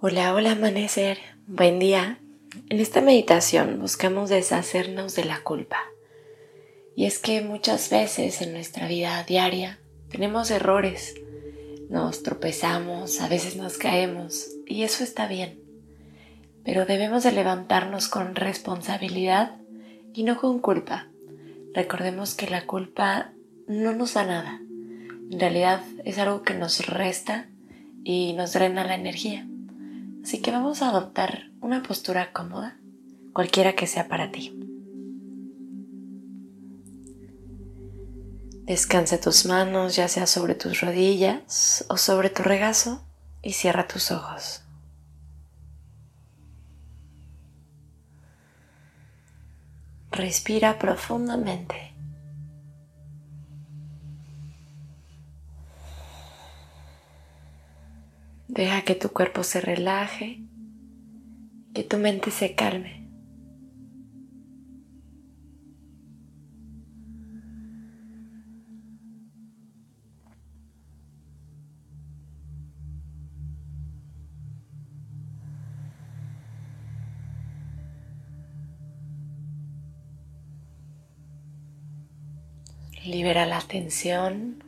Hola, hola amanecer, buen día. En esta meditación buscamos deshacernos de la culpa. Y es que muchas veces en nuestra vida diaria tenemos errores, nos tropezamos, a veces nos caemos y eso está bien. Pero debemos de levantarnos con responsabilidad y no con culpa. Recordemos que la culpa no nos da nada. En realidad es algo que nos resta y nos drena la energía. Así que vamos a adoptar una postura cómoda, cualquiera que sea para ti. Descansa tus manos, ya sea sobre tus rodillas o sobre tu regazo, y cierra tus ojos. Respira profundamente. Deja que tu cuerpo se relaje, que tu mente se calme. Libera la tensión.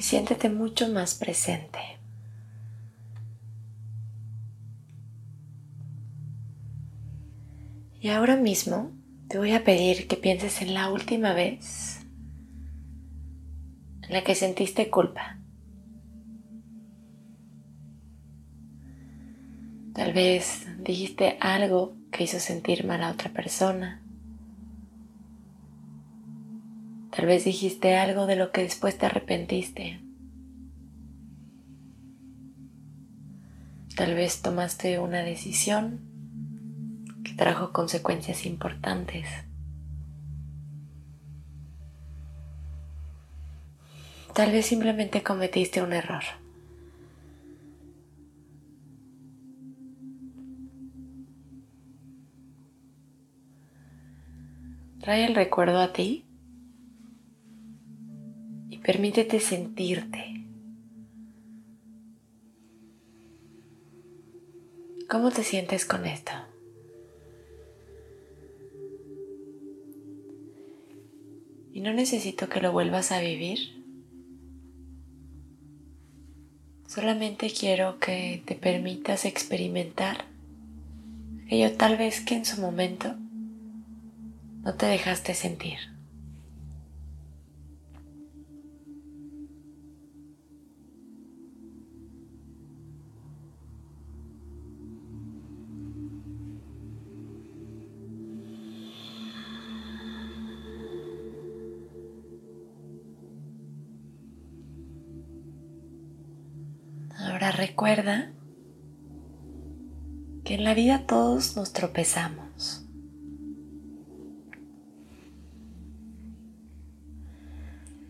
Y siéntete mucho más presente. Y ahora mismo te voy a pedir que pienses en la última vez en la que sentiste culpa. Tal vez dijiste algo que hizo sentir mal a otra persona. Tal vez dijiste algo de lo que después te arrepentiste. Tal vez tomaste una decisión que trajo consecuencias importantes. Tal vez simplemente cometiste un error. Trae el recuerdo a ti Permítete sentirte. ¿Cómo te sientes con esto? Y no necesito que lo vuelvas a vivir. Solamente quiero que te permitas experimentar aquello tal vez que en su momento no te dejaste sentir. Ahora recuerda que en la vida todos nos tropezamos.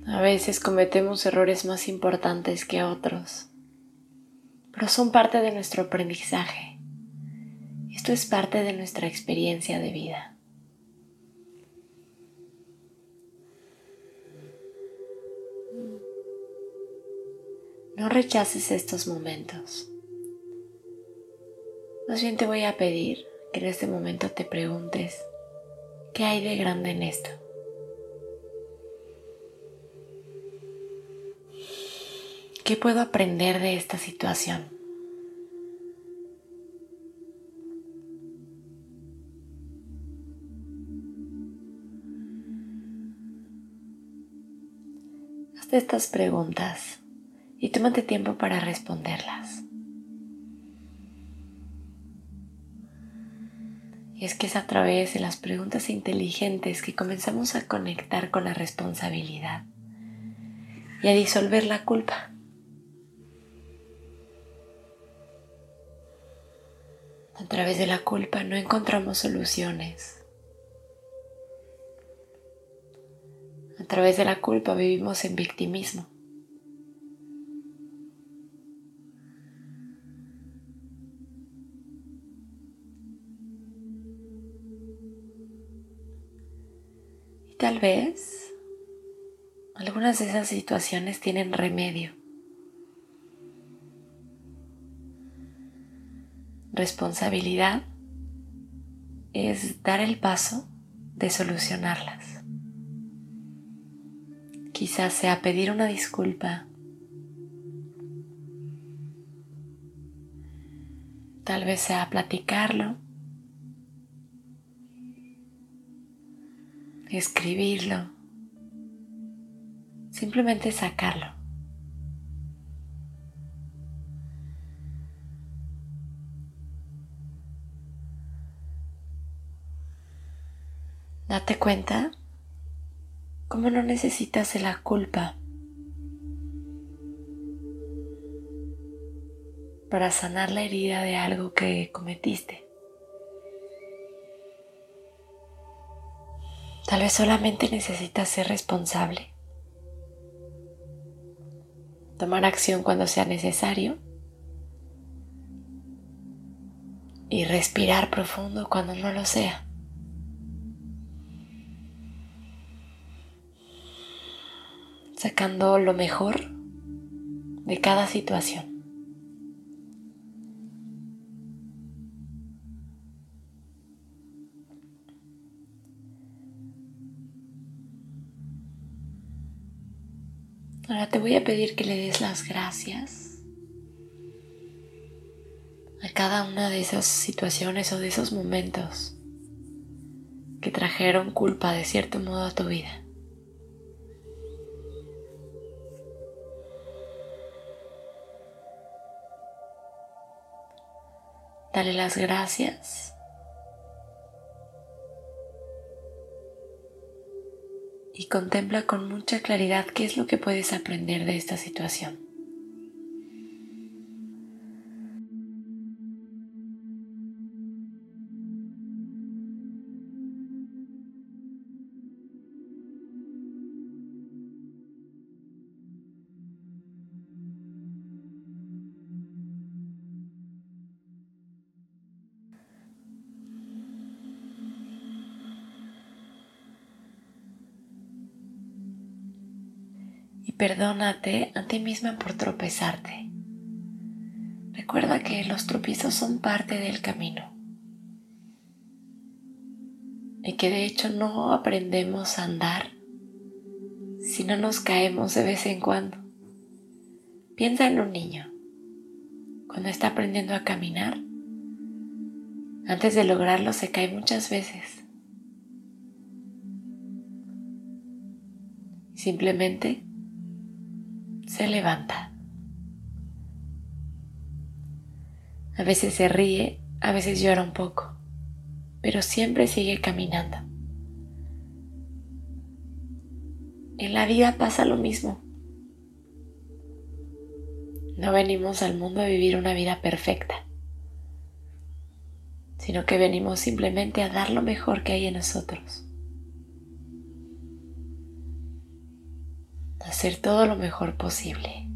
A veces cometemos errores más importantes que otros, pero son parte de nuestro aprendizaje. Esto es parte de nuestra experiencia de vida. No rechaces estos momentos. Más bien te voy a pedir que en este momento te preguntes, ¿qué hay de grande en esto? ¿Qué puedo aprender de esta situación? Hazte estas preguntas y tómate tiempo para responderlas. Y es que es a través de las preguntas inteligentes que comenzamos a conectar con la responsabilidad y a disolver la culpa. A través de la culpa no encontramos soluciones. A través de la culpa vivimos en victimismo. Tal vez algunas de esas situaciones tienen remedio. responsabilidad es dar el paso de solucionarlas. Quizás sea pedir una disculpa. Tal vez sea platicarlo. Escribirlo. Simplemente sacarlo. Date cuenta cómo no necesitas la culpa para sanar la herida de algo que cometiste. Tal vez solamente necesitas ser responsable, tomar acción cuando sea necesario y respirar profundo cuando no lo sea. sacando lo mejor de cada situación. Ahora te voy a pedir que le des las gracias a cada una de esas situaciones o de esos momentos que trajeron culpa de cierto modo a tu vida. Dale las gracias. Y contempla con mucha claridad qué es lo que puedes aprender de esta situación. Perdónate a ti misma por tropezarte. Recuerda que los tropiezos son parte del camino y que de hecho no aprendemos a andar si no nos caemos de vez en cuando. Piensa en un niño. Cuando está aprendiendo a caminar, antes de lograrlo se cae muchas veces. Simplemente se levanta. A veces se ríe, a veces llora un poco, pero siempre sigue caminando. En la vida pasa lo mismo. No venimos al mundo a vivir una vida perfecta, sino que venimos simplemente a dar lo mejor que hay en nosotros. Hacer todo lo mejor posible.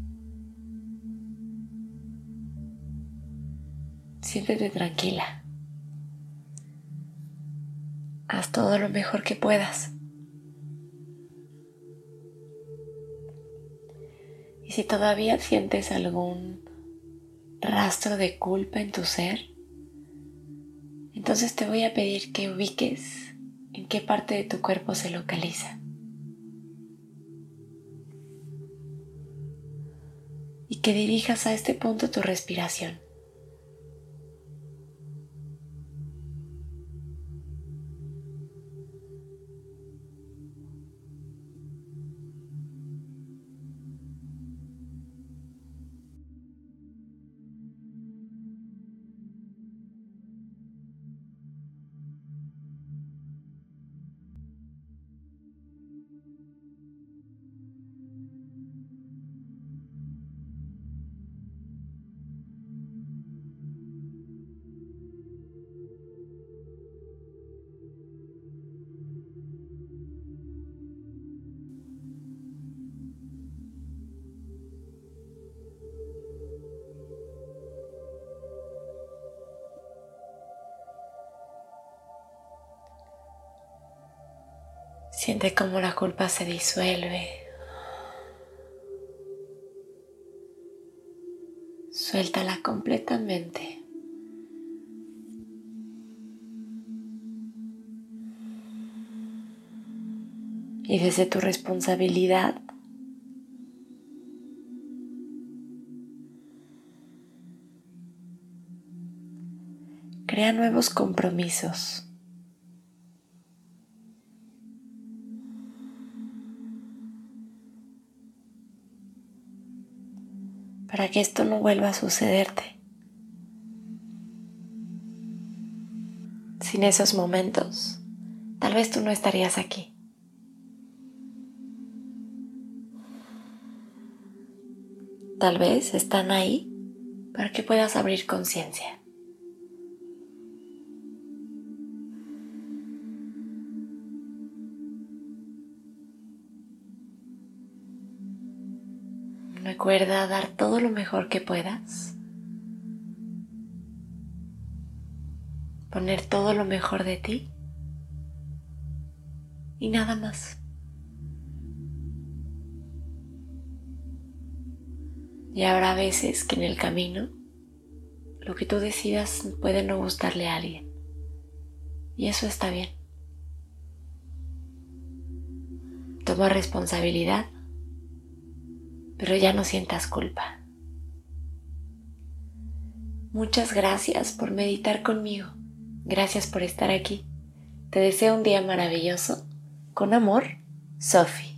Siéntete tranquila. Haz todo lo mejor que puedas. Y si todavía sientes algún rastro de culpa en tu ser, entonces te voy a pedir que ubiques en qué parte de tu cuerpo se localiza. Y que dirijas a este punto tu respiración. Siente cómo la culpa se disuelve. Suéltala completamente. Y desde tu responsabilidad, crea nuevos compromisos. Para que esto no vuelva a sucederte. Sin esos momentos, tal vez tú no estarías aquí. Tal vez están ahí para que puedas abrir conciencia. Recuerda dar todo lo mejor que puedas. Poner todo lo mejor de ti. Y nada más. Y habrá veces que en el camino lo que tú decidas puede no gustarle a alguien. Y eso está bien. Toma responsabilidad pero ya no sientas culpa. Muchas gracias por meditar conmigo. Gracias por estar aquí. Te deseo un día maravilloso. Con amor, Sophie.